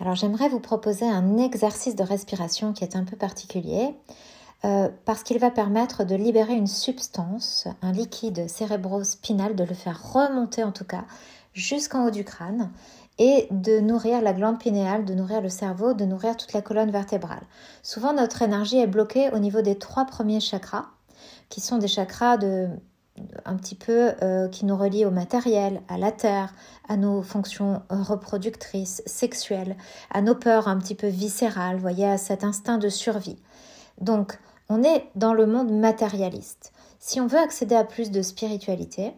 Alors j'aimerais vous proposer un exercice de respiration qui est un peu particulier euh, parce qu'il va permettre de libérer une substance, un liquide cérébro-spinal, de le faire remonter en tout cas jusqu'en haut du crâne et de nourrir la glande pinéale, de nourrir le cerveau, de nourrir toute la colonne vertébrale. Souvent notre énergie est bloquée au niveau des trois premiers chakras qui sont des chakras de un petit peu euh, qui nous relie au matériel, à la terre, à nos fonctions reproductrices, sexuelles, à nos peurs un petit peu viscérales, voyez, à cet instinct de survie. Donc, on est dans le monde matérialiste. Si on veut accéder à plus de spiritualité,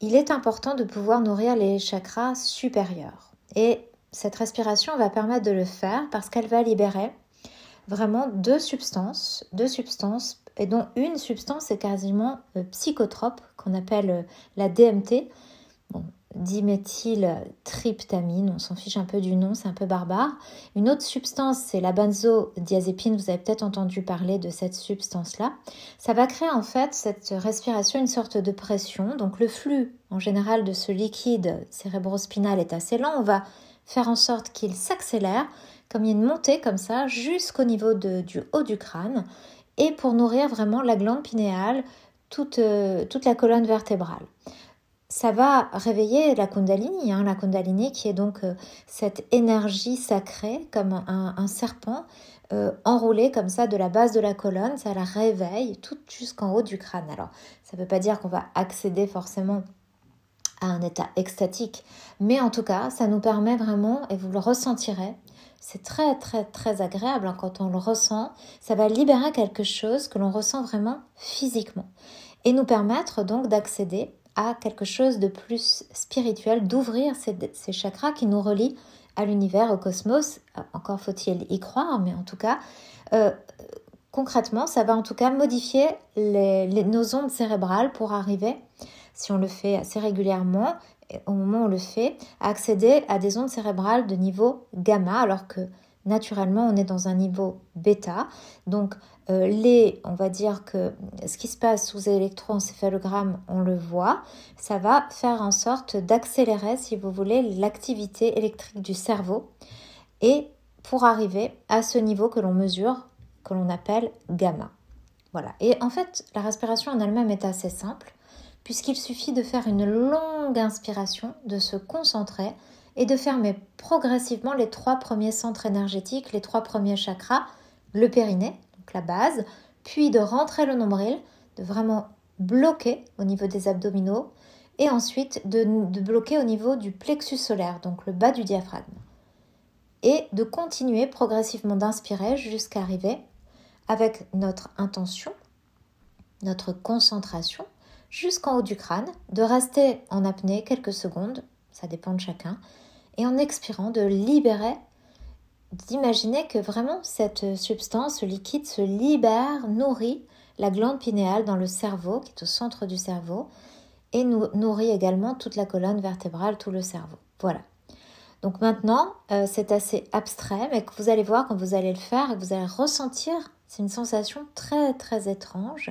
il est important de pouvoir nourrir les chakras supérieurs. Et cette respiration va permettre de le faire parce qu'elle va libérer vraiment deux substances, deux substances et dont une substance est quasiment euh, psychotrope, qu'on appelle euh, la DMT, bon, diméthyltryptamine, on s'en fiche un peu du nom, c'est un peu barbare. Une autre substance, c'est la benzodiazépine, vous avez peut-être entendu parler de cette substance-là. Ça va créer en fait cette respiration une sorte de pression, donc le flux en général de ce liquide cérébrospinal est assez lent, on va faire en sorte qu'il s'accélère, comme il y a une montée comme ça, jusqu'au niveau du haut du crâne, et pour nourrir vraiment la glande pinéale, toute, euh, la colonne vertébrale. Ça va réveiller la Kundalini, hein, la Kundalini qui est donc euh, cette énergie sacrée comme un, serpent euh, enroulé comme ça de la base de la colonne, ça la réveille tout jusqu'en haut du crâne. Alors, ça ne veut pas dire qu'on va accéder forcément à un état extatique, mais en tout cas, ça nous permet vraiment, et vous le ressentirez, c'est très très très agréable hein, quand on le ressent. Ça va libérer quelque chose que l'on ressent vraiment physiquement et nous permettre donc d'accéder à quelque chose de plus spirituel, d'ouvrir ces, chakras qui nous relient à l'univers, au cosmos. Euh, encore faut-il y croire, mais en tout cas, euh, concrètement, ça va en tout cas modifier nos ondes cérébrales pour arriver, si on le fait assez régulièrement, au moment où on le fait, accéder à des ondes cérébrales de niveau gamma, alors que naturellement on est dans un niveau bêta. Donc euh, les, on va dire que ce qui se passe sous électroencéphalogramme, on le voit, ça va faire en sorte d'accélérer, si vous voulez, l'activité électrique du cerveau et pour arriver à ce niveau que l'on mesure, que l'on appelle gamma. Voilà. Et en fait, la respiration en elle-même est assez simple puisqu'il suffit de faire une longue inspiration, de se concentrer et de fermer progressivement les trois premiers centres énergétiques, les trois premiers chakras, le périnée, donc la base, puis de rentrer le nombril, de vraiment bloquer au niveau des abdominaux, et ensuite de, de bloquer au niveau du plexus solaire, donc le bas du diaphragme. Et de continuer progressivement d'inspirer jusqu'à arriver avec notre intention, notre concentration, jusqu'en haut du crâne, de rester en apnée quelques secondes, ça dépend de chacun, et en expirant de libérer, d'imaginer que vraiment cette substance, ce liquide se libère, nourrit la glande pinéale dans le cerveau, qui est au centre du cerveau, et nourrit également toute la colonne vertébrale, tout le cerveau. Voilà. Donc maintenant, euh, c'est assez abstrait, mais que vous allez voir quand vous allez le faire que vous allez ressentir, c'est une sensation très très étrange.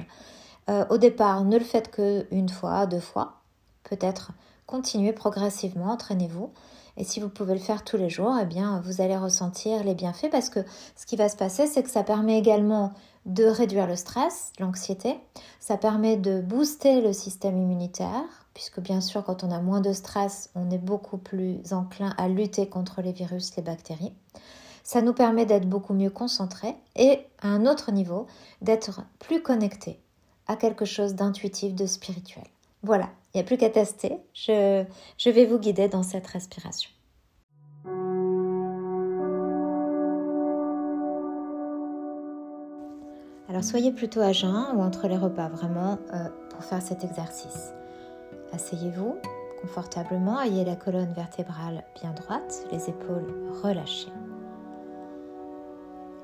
Euh, au départ, ne le faites que une fois, deux fois. Peut-être continuez progressivement, entraînez-vous. Et si vous pouvez le faire tous les jours, eh bien, vous allez ressentir les bienfaits parce que ce qui va se passer, c'est que ça permet également de réduire le stress, l'anxiété. Ça permet de booster le système immunitaire, puisque bien sûr, quand on a moins de stress, on est beaucoup plus enclin à lutter contre les virus, les bactéries. Ça nous permet d'être beaucoup mieux concentrés et, à un autre niveau, d'être plus connectés quelque chose d'intuitif, de spirituel. Voilà, il n'y a plus qu'à tester. Je, je vais vous guider dans cette respiration. Alors soyez plutôt à jeun ou entre les repas, vraiment, euh, pour faire cet exercice. Asseyez-vous confortablement, ayez la colonne vertébrale bien droite, les épaules relâchées.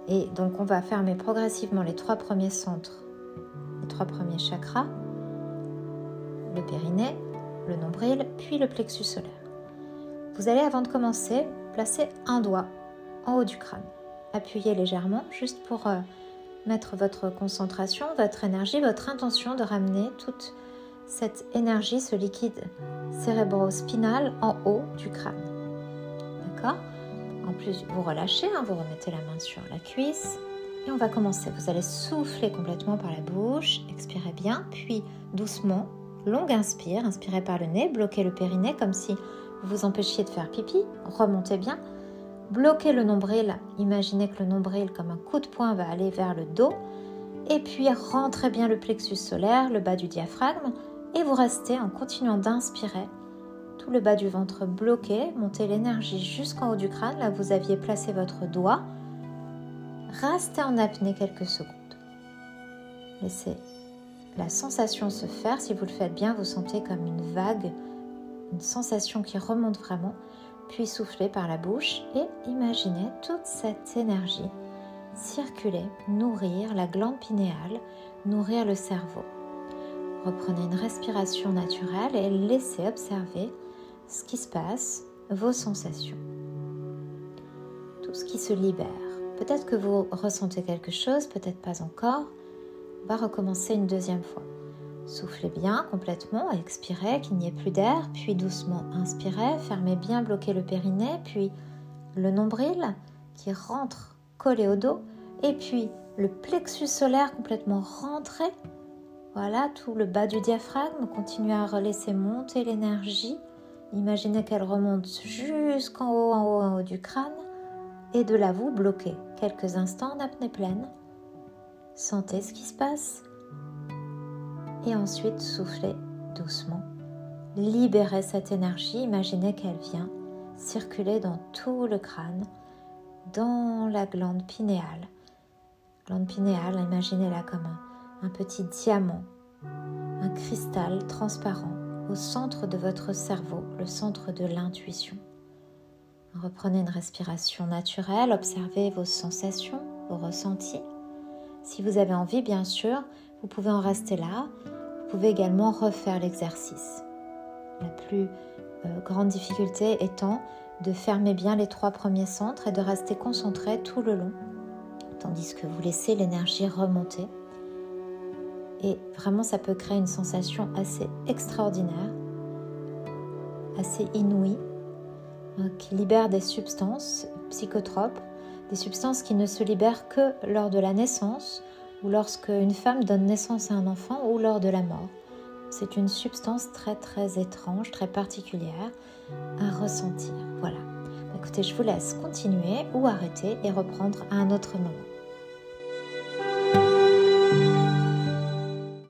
Et donc on va fermer progressivement les trois premiers centres trois premiers chakras, le périnée, le nombril, puis le plexus solaire. Vous allez, avant de commencer, placer un doigt en haut du crâne. Appuyez légèrement, juste pour euh, mettre votre concentration, votre énergie, votre intention de ramener toute cette énergie, ce liquide cérébro-spinal en haut du crâne. D'accord? En plus, vous relâchez, hein, vous remettez la main sur la cuisse. On va commencer. Vous allez souffler complètement par la bouche, expirez bien, puis doucement, longue inspire, inspirez par le nez, bloquez le périnée comme si vous vous empêchiez de faire pipi, remontez bien, bloquez le nombril, imaginez que le nombril comme un coup de poing va aller vers le dos, et puis rentrez bien le plexus solaire, le bas du diaphragme, et vous restez en continuant d'inspirer. Tout le bas du ventre bloqué, montez l'énergie jusqu'en haut du crâne, là vous aviez placé votre doigt. Restez en apnée quelques secondes. Laissez la sensation se faire. Si vous le faites bien, vous sentez comme une vague, une sensation qui remonte vraiment. Puis soufflez par la bouche et imaginez toute cette énergie circuler, nourrir la glande pinéale, nourrir le cerveau. Reprenez une respiration naturelle et laissez observer ce qui se passe, vos sensations, tout ce qui se libère. Peut-être que vous ressentez quelque chose, peut-être pas encore. On va recommencer une deuxième fois. Soufflez bien complètement, expirez, qu'il n'y ait plus d'air, puis doucement inspirez, fermez bien, bloquez le périnée, puis le nombril qui rentre collé au dos, et puis le plexus solaire complètement rentré. Voilà, tout le bas du diaphragme, continuez à laisser monter l'énergie Imaginez qu'elle remonte jusqu'en haut, en haut, en haut du crâne et de là vous bloquer quelques instants en apnée pleine. Sentez ce qui se passe et ensuite soufflez doucement. Libérez cette énergie, imaginez qu'elle vient circuler dans tout le crâne, dans la glande pinéale. Glande pinéale, imaginez-la comme un petit diamant, un cristal transparent au centre de votre cerveau, le centre de l'intuition. Reprenez une respiration naturelle, observez vos sensations, vos ressentis. Si vous avez envie, bien sûr, vous pouvez en rester là. Vous pouvez également refaire l'exercice. La plus euh, grande difficulté étant de fermer bien les trois premiers centres et de rester concentré tout le long, tandis que vous laissez l'énergie remonter et vraiment, ça peut créer une sensation assez extraordinaire, assez inouïe, qui libère des substances psychotropes, des substances qui ne se libèrent que lors de la naissance ou lorsque une femme donne naissance à un enfant ou lors de la mort. C'est une substance très très étrange, très particulière à ressentir. Voilà. Écoutez, je vous laisse continuer ou arrêter et reprendre à un autre moment.